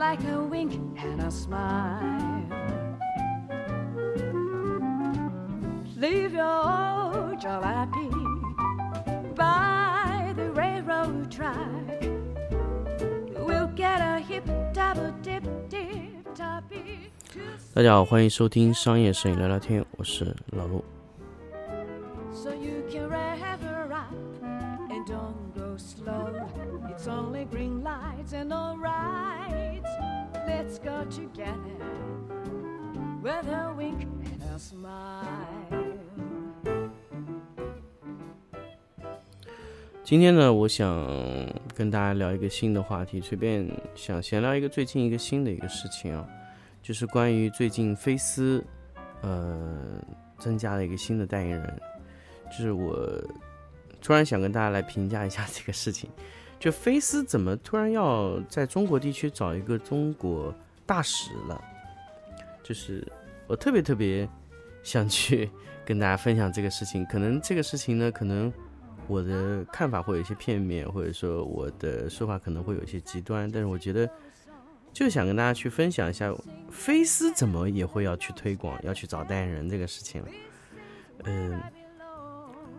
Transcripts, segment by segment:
like a wink and a smile. Leave your jalopy by the railroad track. We'll get a hip double dip dip toppy. 大家好，欢迎收听商业摄影聊聊天，我是老陆。Let's go together. With a wink and a smile. 今天呢，我想跟大家聊一个新的话题，随便想闲聊一个最近一个新的一个事情啊，就是关于最近菲斯，呃，增加了一个新的代言人，就是我突然想跟大家来评价一下这个事情，就菲斯怎么突然要在中国地区找一个中国大使了，就是我特别特别想去 跟大家分享这个事情，可能这个事情呢，可能。我的看法会有一些片面，或者说我的说法可能会有一些极端，但是我觉得就想跟大家去分享一下，菲斯怎么也会要去推广，要去找代言人这个事情了。嗯、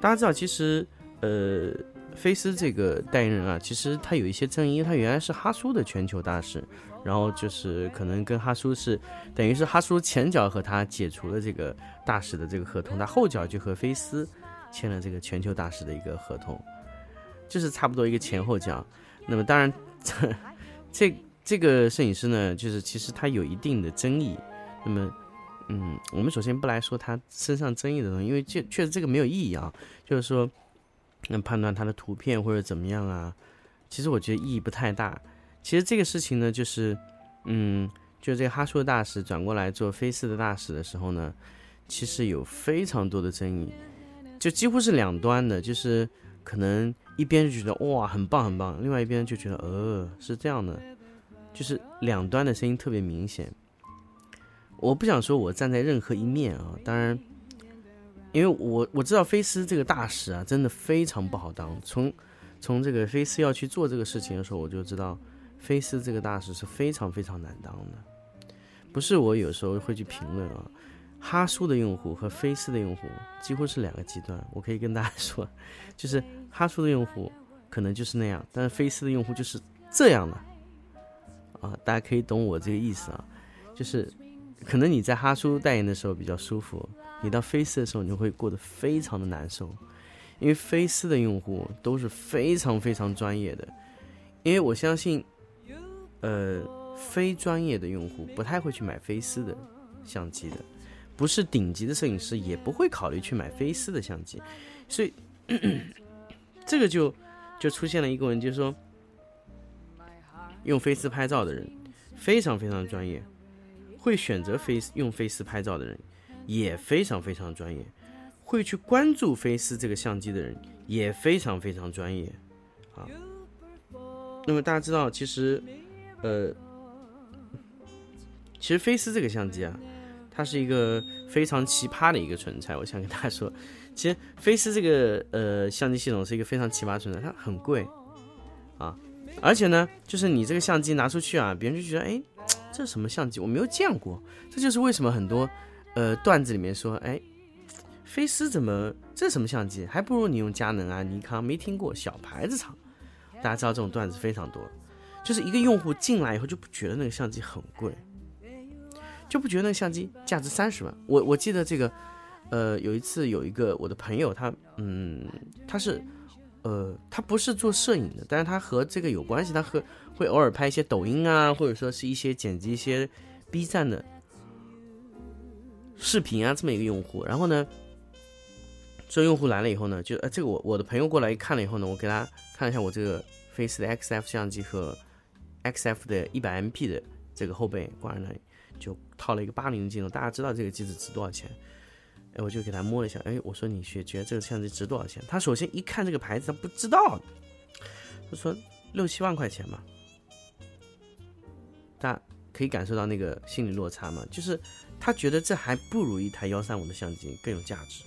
大家知道，其实呃，菲斯这个代言人啊，其实他有一些争议，他原来是哈苏的全球大使，然后就是可能跟哈苏是等于是哈苏前脚和他解除了这个大使的这个合同，他后脚就和菲斯。签了这个全球大使的一个合同，就是差不多一个前后脚。那么当然，这这这个摄影师呢，就是其实他有一定的争议。那么，嗯，我们首先不来说他身上争议的东西，因为这确实这个没有意义啊。就是说，那判断他的图片或者怎么样啊，其实我觉得意义不太大。其实这个事情呢，就是，嗯，就这个哈苏的大使转过来做菲斯的大使的时候呢，其实有非常多的争议。就几乎是两端的，就是可能一边就觉得哇很棒很棒，另外一边就觉得呃是这样的，就是两端的声音特别明显。我不想说我站在任何一面啊，当然，因为我我知道菲斯这个大使啊，真的非常不好当。从从这个菲斯要去做这个事情的时候，我就知道菲斯这个大使是非常非常难当的。不是我有时候会去评论啊。哈苏的用户和菲斯的用户几乎是两个极端，我可以跟大家说，就是哈苏的用户可能就是那样，但是菲斯的用户就是这样的，啊，大家可以懂我这个意思啊，就是可能你在哈苏代言的时候比较舒服，你到菲斯的时候你就会过得非常的难受，因为菲斯的用户都是非常非常专业的，因为我相信，呃，非专业的用户不太会去买菲斯的相机的。不是顶级的摄影师也不会考虑去买菲斯的相机，所以这个就就出现了一个问题，就是说用菲斯拍照的人非常非常专业，会选择菲斯用菲斯拍照的人也非常非常专业，会去关注菲斯这个相机的人也非常非常专业啊。那么大家知道，其实呃，其实菲斯这个相机啊。它是一个非常奇葩的一个存在，我想跟大家说，其实菲斯这个呃相机系统是一个非常奇葩存在，它很贵啊，而且呢，就是你这个相机拿出去啊，别人就觉得，哎，这是什么相机？我没有见过。这就是为什么很多呃段子里面说，哎，菲斯怎么这什么相机？还不如你用佳能啊、尼康，没听过小牌子厂。大家知道这种段子非常多，就是一个用户进来以后就不觉得那个相机很贵。就不觉得那个相机价值三十万。我我记得这个，呃，有一次有一个我的朋友，他嗯，他是，呃，他不是做摄影的，但是他和这个有关系，他和会偶尔拍一些抖音啊，或者说是一些剪辑一些 B 站的视频啊，这么一个用户。然后呢，这用户来了以后呢，就呃，这个我我的朋友过来看了以后呢，我给他看了一下我这个 Face 的 XF 相机和 XF 的一百 MP 的这个后背挂在那里。就套了一个八零的镜头，大家知道这个机子值多少钱？哎，我就给他摸了一下，哎，我说你学觉得这个相机值多少钱？他首先一看这个牌子，他不知道，他说六七万块钱嘛。大家可以感受到那个心理落差嘛，就是他觉得这还不如一台幺三五的相机更有价值。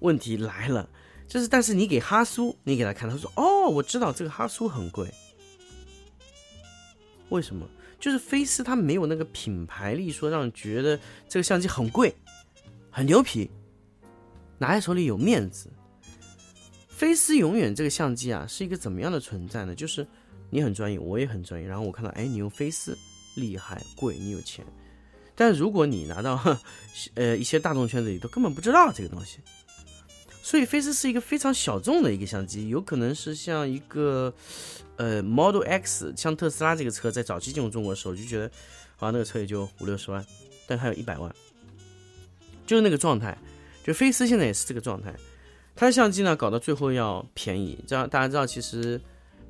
问题来了，就是但是你给哈苏，你给他看，他说哦，我知道这个哈苏很贵。为什么？就是菲斯它没有那个品牌力，说让人觉得这个相机很贵，很牛皮，拿在手里有面子。菲斯永远这个相机啊，是一个怎么样的存在呢？就是你很专业，我也很专业，然后我看到，哎，你用菲斯厉害贵，你有钱。但如果你拿到，呃，一些大众圈子里都根本不知道这个东西，所以菲斯是一个非常小众的一个相机，有可能是像一个，呃，Model X，像特斯拉这个车在早期进入中国的时候，就觉得，好像那个车也就五六十万，但它有一百万，就是那个状态。就菲斯现在也是这个状态。它的相机呢，搞到最后要便宜。这样大家知道，其实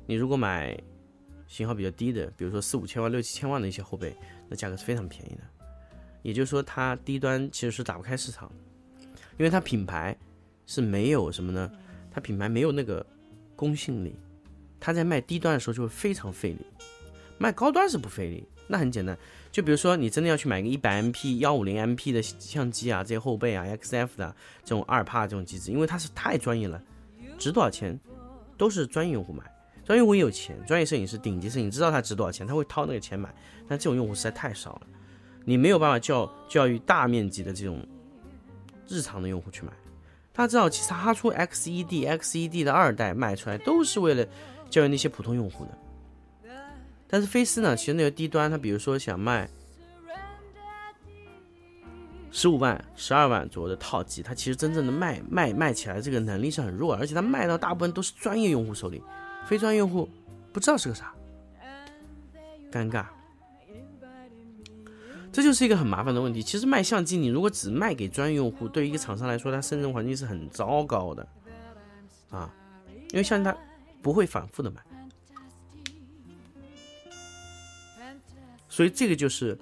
你如果买型号比较低的，比如说四五千万、六七千万的一些后背，那价格是非常便宜的。也就是说，它低端其实是打不开市场，因为它品牌是没有什么呢？它品牌没有那个公信力。它在卖低端的时候就会非常费力，卖高端是不费力。那很简单，就比如说你真的要去买个一百 MP、幺五零 MP 的相机啊，这些后背啊、XF 的这种二帕这种机子，因为它是太专业了，值多少钱都是专业用户买。专业用户有钱，专业摄影师、顶级摄影知道它值多少钱，他会掏那个钱买。但这种用户实在太少了，你没有办法教教育大面积的这种日常的用户去买。大家知道，其实他出 XED、XED 的二代卖出来都是为了教育那些普通用户的。但是菲斯呢，其实那个低端，他比如说想卖十五万、十二万左右的套机，它其实真正的卖卖卖起来这个能力是很弱，而且它卖到大部分都是专业用户手里，非专业用户不知道是个啥，尴尬。这就是一个很麻烦的问题。其实卖相机，你如果只卖给专业用户，对于一个厂商来说，它生存环境是很糟糕的啊，因为相机它不会反复的买。所以这个就是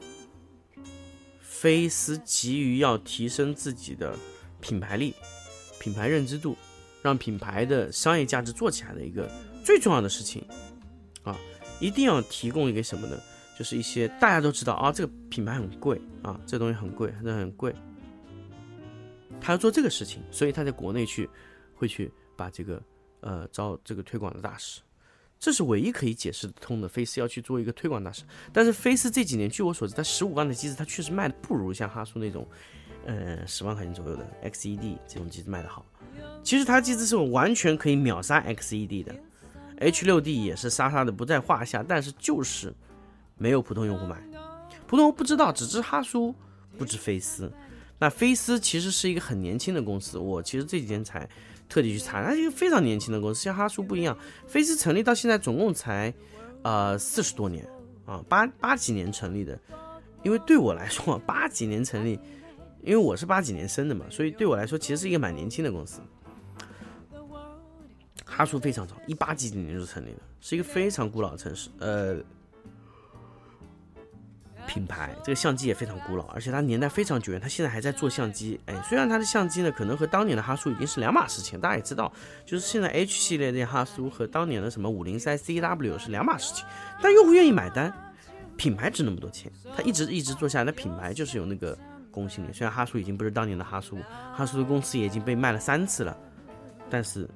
菲斯急于要提升自己的品牌力、品牌认知度，让品牌的商业价值做起来的一个最重要的事情啊！一定要提供一个什么呢？就是一些大家都知道啊，这个品牌很贵啊，这东西很贵，那很贵。他要做这个事情，所以他在国内去会去把这个呃招这个推广的大使。这是唯一可以解释得通的。菲斯要去做一个推广大使，但是菲斯这几年，据我所知，他十五万的机子，它确实卖的不如像哈苏那种，呃，十万块钱左右的 XED 这种机子卖的好。其实它机子是完全可以秒杀 XED 的，H6D 也是杀杀的不在话下，但是就是没有普通用户买，普通用户不知道，只知哈苏，不知菲斯。那菲斯其实是一个很年轻的公司，我其实这几天才。特地去查，它是一个非常年轻的公司，像哈苏不一样。菲斯成立到现在总共才，呃，四十多年啊，八八几年成立的。因为对我来说，八几年成立，因为我是八几年生的嘛，所以对我来说其实是一个蛮年轻的公司。哈苏非常早，一八几几年就成立了，是一个非常古老的城市，呃。品牌这个相机也非常古老，而且它年代非常久远，它现在还在做相机。哎，虽然它的相机呢，可能和当年的哈苏已经是两码事情，大家也知道，就是现在 H 系列的哈苏和当年的什么五零三 CW 是两码事情，但用户愿意买单，品牌值那么多钱，它一直一直做下来，那品牌就是有那个公信力。虽然哈苏已经不是当年的哈苏，哈苏的公司也已经被卖了三次了，但是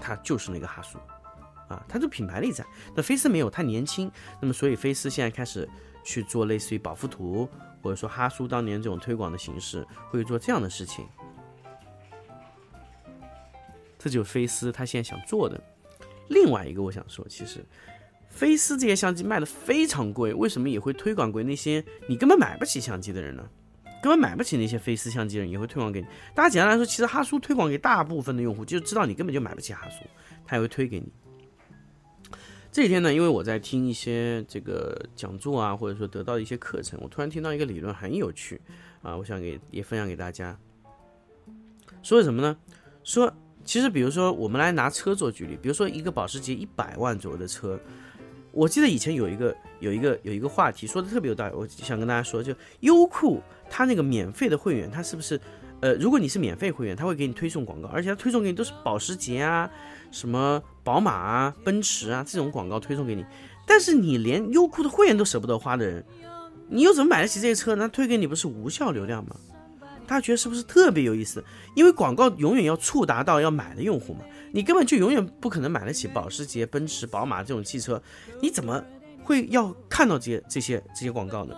它就是那个哈苏，啊，它就品牌力在。那菲斯没有，太年轻，那么所以菲斯现在开始。去做类似于保肤图，或者说哈苏当年这种推广的形式，会做这样的事情。这就是菲斯他现在想做的。另外一个我想说，其实菲斯这些相机卖的非常贵，为什么也会推广给那些你根本买不起相机的人呢？根本买不起那些菲斯相机的人也会推广给你。大家简单来说，其实哈苏推广给大部分的用户，就知道你根本就买不起哈苏，他也会推给你。这几天呢，因为我在听一些这个讲座啊，或者说得到一些课程，我突然听到一个理论很有趣啊，我想给也分享给大家。说什么呢？说其实比如说我们来拿车做举例，比如说一个保时捷一百万左右的车，我记得以前有一个有一个有一个话题说的特别有道理，我想跟大家说，就优酷它那个免费的会员，它是不是呃，如果你是免费会员，它会给你推送广告，而且它推送给你都是保时捷啊。什么宝马啊、奔驰啊这种广告推送给你，但是你连优酷的会员都舍不得花的人，你又怎么买得起这些车？那推给你不是无效流量吗？大家觉得是不是特别有意思？因为广告永远要触达到要买的用户嘛，你根本就永远不可能买得起保时捷、奔驰、宝马这种汽车，你怎么会要看到这些这些这些广告呢？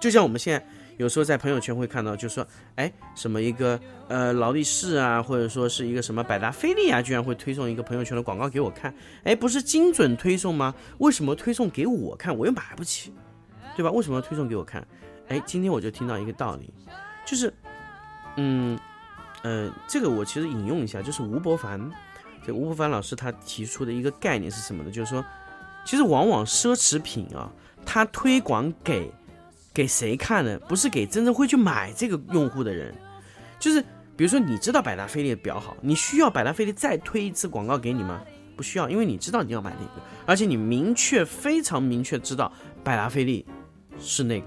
就像我们现在有时候在朋友圈会看到，就说，哎，什么一个呃劳力士啊，或者说是一个什么百达翡丽啊，居然会推送一个朋友圈的广告给我看，哎，不是精准推送吗？为什么推送给我看，我又买不起，对吧？为什么要推送给我看？哎，今天我就听到一个道理，就是，嗯，呃，这个我其实引用一下，就是吴伯凡，这吴伯凡老师他提出的一个概念是什么呢？就是说，其实往往奢侈品啊，它推广给给谁看呢？不是给真正会去买这个用户的人，就是比如说你知道百达翡丽的表好，你需要百达翡丽再推一次广告给你吗？不需要，因为你知道你要买那个，而且你明确非常明确知道百达翡丽是那个。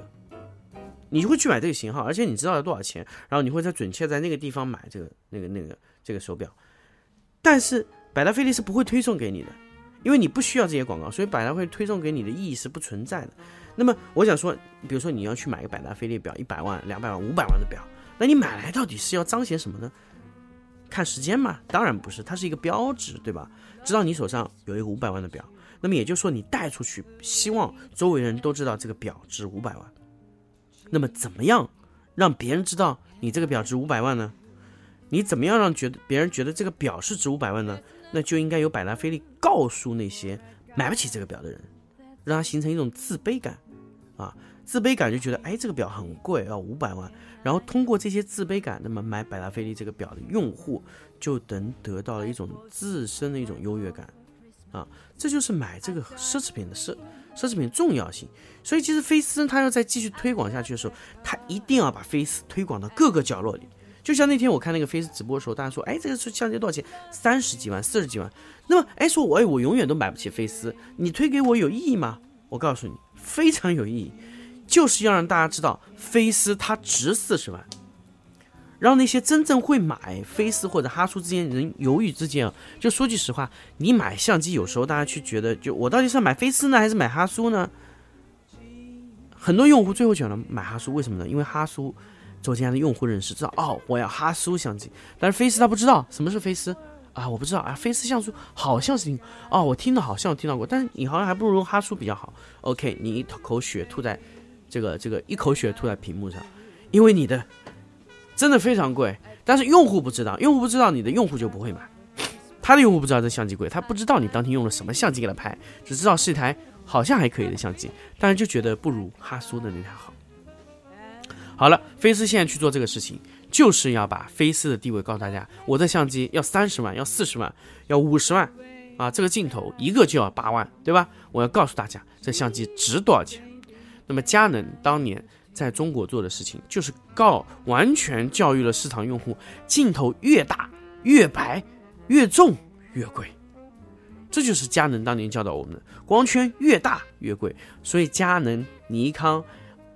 你会去买这个型号，而且你知道要多少钱，然后你会在准确在那个地方买这个那个那个这个手表。但是百达翡丽是不会推送给你的，因为你不需要这些广告，所以百达会推送给你的意义是不存在的。那么我想说，比如说你要去买个百达翡丽表，一百万、两百万、五百万的表，那你买来到底是要彰显什么呢？看时间吗？当然不是，它是一个标志，对吧？知道你手上有一个五百万的表，那么也就是说你带出去，希望周围人都知道这个表值五百万。那么怎么样让别人知道你这个表值五百万呢？你怎么样让觉得别人觉得这个表是值五百万呢？那就应该由百达翡丽告诉那些买不起这个表的人，让他形成一种自卑感，啊，自卑感就觉得哎这个表很贵要五百万，然后通过这些自卑感，那么买百达翡丽这个表的用户就能得到了一种自身的一种优越感，啊，这就是买这个奢侈品的事。奢侈品重要性，所以其实菲斯他要再继续推广下去的时候，他一定要把菲斯推广到各个角落里。就像那天我看那个菲斯直播的时候，大家说，哎，这个是相机多少钱？三十几万、四十几万。那么，哎，说我哎，我永远都买不起菲斯，你推给我有意义吗？我告诉你，非常有意义，就是要让大家知道菲斯它值四十万。让那些真正会买菲斯或者哈苏之间人犹豫之间啊，就说句实话，你买相机有时候大家去觉得，就我到底是买菲斯呢，还是买哈苏呢？很多用户最后选了买哈苏，为什么呢？因为哈苏周间的用户认识知道，哦，我要哈苏相机，但是菲斯他不知道什么是菲斯啊，我不知道啊，菲斯像素好像是哦，我听的好像听到过，但是你好像还不如用哈苏比较好。OK，你一口血吐在这个这个一口血吐在屏幕上，因为你的。真的非常贵，但是用户不知道，用户不知道你的用户就不会买，他的用户不知道这相机贵，他不知道你当天用了什么相机给他拍，只知道是一台好像还可以的相机，但是就觉得不如哈苏的那台好。好了，菲斯现在去做这个事情，就是要把菲斯的地位告诉大家，我的相机要三十万，要四十万，要五十万，啊，这个镜头一个就要八万，对吧？我要告诉大家，这相机值多少钱。那么佳能当年。在中国做的事情就是告完全教育了市场用户，镜头越大越白，越重越贵，这就是佳能当年教导我们的。光圈越大越贵，所以佳能、尼康、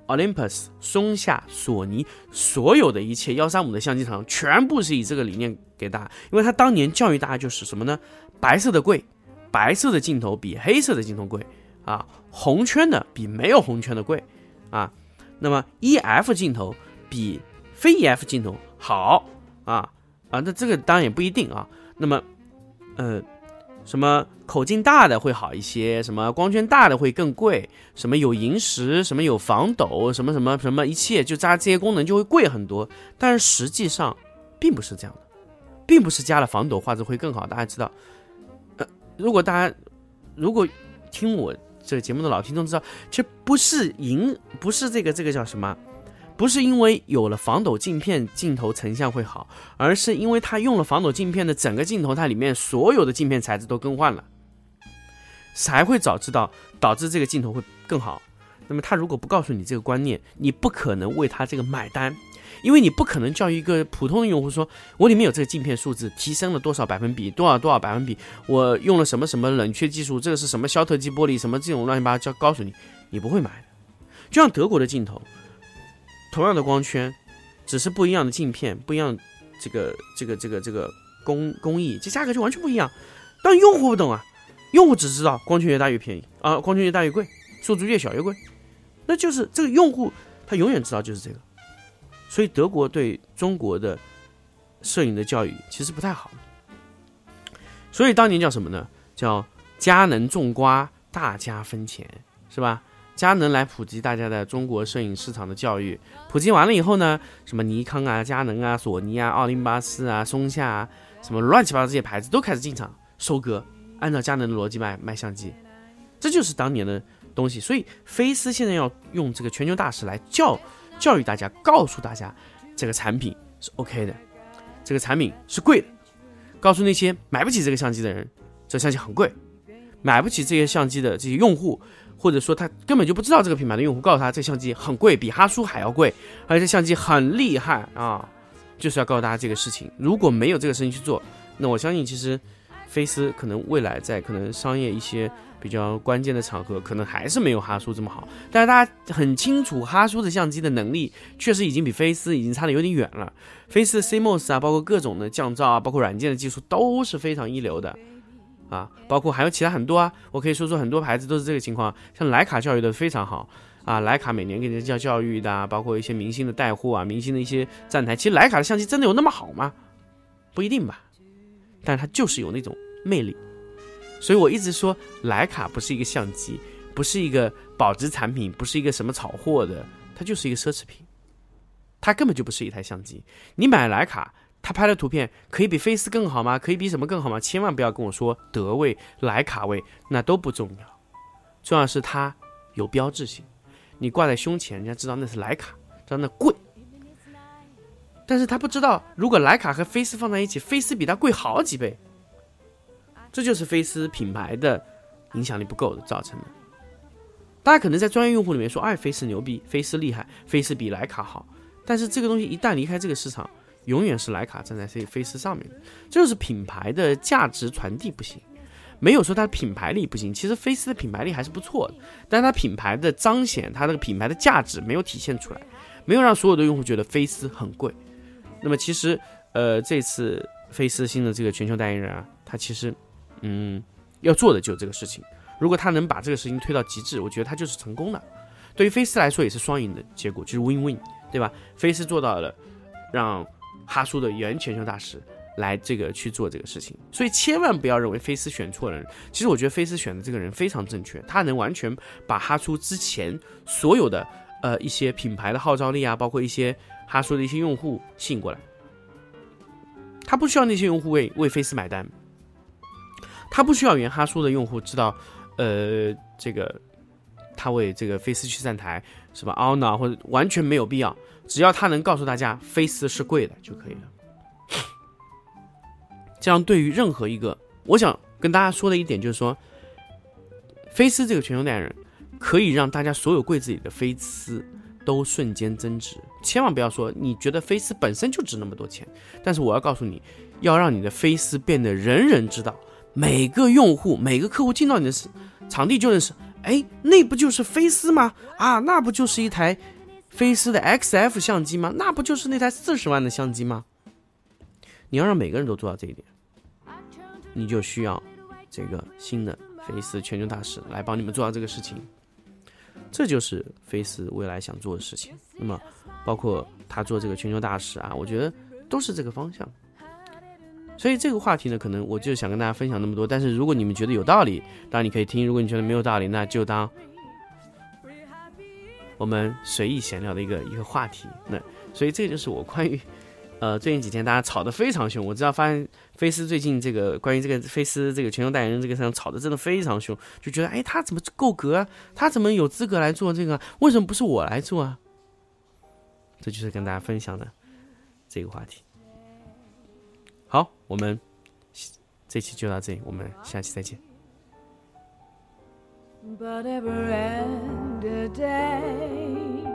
Olympus、松下、索尼所有的一切幺三五的相机厂全部是以这个理念给大家，因为他当年教育大家就是什么呢？白色的贵，白色的镜头比黑色的镜头贵啊，红圈的比没有红圈的贵啊。那么 E F 镜头比非 E F 镜头好啊啊，那这个当然也不一定啊。那么，呃，什么口径大的会好一些，什么光圈大的会更贵，什么有萤石，什么有防抖，什么什么什么一切就加这些功能就会贵很多。但是实际上并不是这样的，并不是加了防抖画质会更好。大家知道，呃，如果大家如果听我。这个节目的老听众知道，其实不是银，不是这个这个叫什么，不是因为有了防抖镜片，镜头成像会好，而是因为它用了防抖镜片的整个镜头，它里面所有的镜片材质都更换了，才会早知道导致这个镜头会更好。那么他如果不告诉你这个观念，你不可能为他这个买单。因为你不可能叫一个普通的用户说，我里面有这个镜片数字提升了多少百分比，多少多少百分比，我用了什么什么冷却技术，这个是什么肖特基玻璃，什么这种乱七八糟，告诉你，你不会买的。就像德国的镜头，同样的光圈，只是不一样的镜片，不一样这个这个这个这个工工艺，这价格就完全不一样。但用户不懂啊，用户只知道光圈越大越便宜啊，光圈越大越贵，数字越小越贵，那就是这个用户他永远知道就是这个。所以德国对中国的摄影的教育其实不太好，所以当年叫什么呢？叫佳能种瓜，大家分钱。是吧？佳能来普及大家的中国摄影市场的教育，普及完了以后呢，什么尼康啊、佳能啊、索尼啊、奥林巴斯啊、松下啊，什么乱七八糟这些牌子都开始进场收割，按照佳能的逻辑卖卖相机，这就是当年的东西。所以菲斯现在要用这个全球大使来教教育大家，告诉大家这个产品是 OK 的，这个产品是贵的，告诉那些买不起这个相机的人，这相机很贵，买不起这些相机的这些用户。或者说他根本就不知道这个品牌的用户告诉他这相机很贵，比哈苏还要贵，而且这相机很厉害啊，就是要告诉大家这个事情。如果没有这个事情去做，那我相信其实菲斯可能未来在可能商业一些比较关键的场合，可能还是没有哈苏这么好。但是大家很清楚，哈苏的相机的能力确实已经比菲斯已经差的有点远了。菲斯的 CMOS 啊，包括各种的降噪啊，包括软件的技术都是非常一流的。啊，包括还有其他很多啊，我可以说说很多牌子都是这个情况。像徕卡教育的非常好啊，徕卡每年给人家教育的，包括一些明星的带货啊，明星的一些站台。其实徕卡的相机真的有那么好吗？不一定吧，但是它就是有那种魅力。所以我一直说，徕卡不是一个相机，不是一个保值产品，不是一个什么炒货的，它就是一个奢侈品，它根本就不是一台相机。你买徕卡。它拍的图片可以比菲斯更好吗？可以比什么更好吗？千万不要跟我说德味、徕卡味，那都不重要，重要是它有标志性，你挂在胸前，人家知道那是徕卡，知道那贵。但是他不知道，如果徕卡和菲斯放在一起，菲斯比它贵好几倍，这就是菲斯品牌的影响力不够造成的。大家可能在专业用户里面说，哎，菲斯牛逼，菲斯厉害，菲斯比莱卡好，但是这个东西一旦离开这个市场，永远是莱卡站在菲菲斯上面，这就是品牌的价值传递不行，没有说它品牌力不行，其实菲斯的品牌力还是不错的，但是它品牌的彰显，它这个品牌的价值没有体现出来，没有让所有的用户觉得菲斯很贵。那么其实，呃，这次菲斯新的这个全球代言人啊，他其实，嗯，要做的就是这个事情，如果他能把这个事情推到极致，我觉得他就是成功的。对于菲斯来说也是双赢的结果，就是 win win，对吧？菲斯做到了让哈苏的原全球大使来这个去做这个事情，所以千万不要认为菲斯选错人。其实我觉得菲斯选的这个人非常正确，他能完全把哈苏之前所有的呃一些品牌的号召力啊，包括一些哈苏的一些用户吸引过来。他不需要那些用户为为菲斯买单，他不需要原哈苏的用户知道，呃，这个他为这个菲斯去站台是吧？honor 或者完全没有必要。只要他能告诉大家菲斯是贵的就可以了，这样对于任何一个，我想跟大家说的一点就是说，菲斯这个全球代言人可以让大家所有柜子里的菲斯都瞬间增值。千万不要说你觉得菲斯本身就值那么多钱，但是我要告诉你，要让你的菲斯变得人人知道，每个用户、每个客户进到你的场地就认识，哎，那不就是菲斯吗？啊，那不就是一台。菲斯的 XF 相机吗？那不就是那台四十万的相机吗？你要让每个人都做到这一点，你就需要这个新的菲斯全球大使来帮你们做到这个事情。这就是菲斯未来想做的事情。那么，包括他做这个全球大使啊，我觉得都是这个方向。所以这个话题呢，可能我就想跟大家分享那么多。但是如果你们觉得有道理，当然你可以听；如果你觉得没有道理，那就当。我们随意闲聊的一个一个话题，那所以这就是我关于，呃，最近几天大家吵得非常凶。我知道发现菲斯最近这个关于这个菲斯这个全球代言人这个事情吵得真的非常凶，就觉得哎，他怎么够格啊？他怎么有资格来做这个？为什么不是我来做啊？这就是跟大家分享的这个话题。好，我们这期就到这里，我们下期再见。but ever end a day.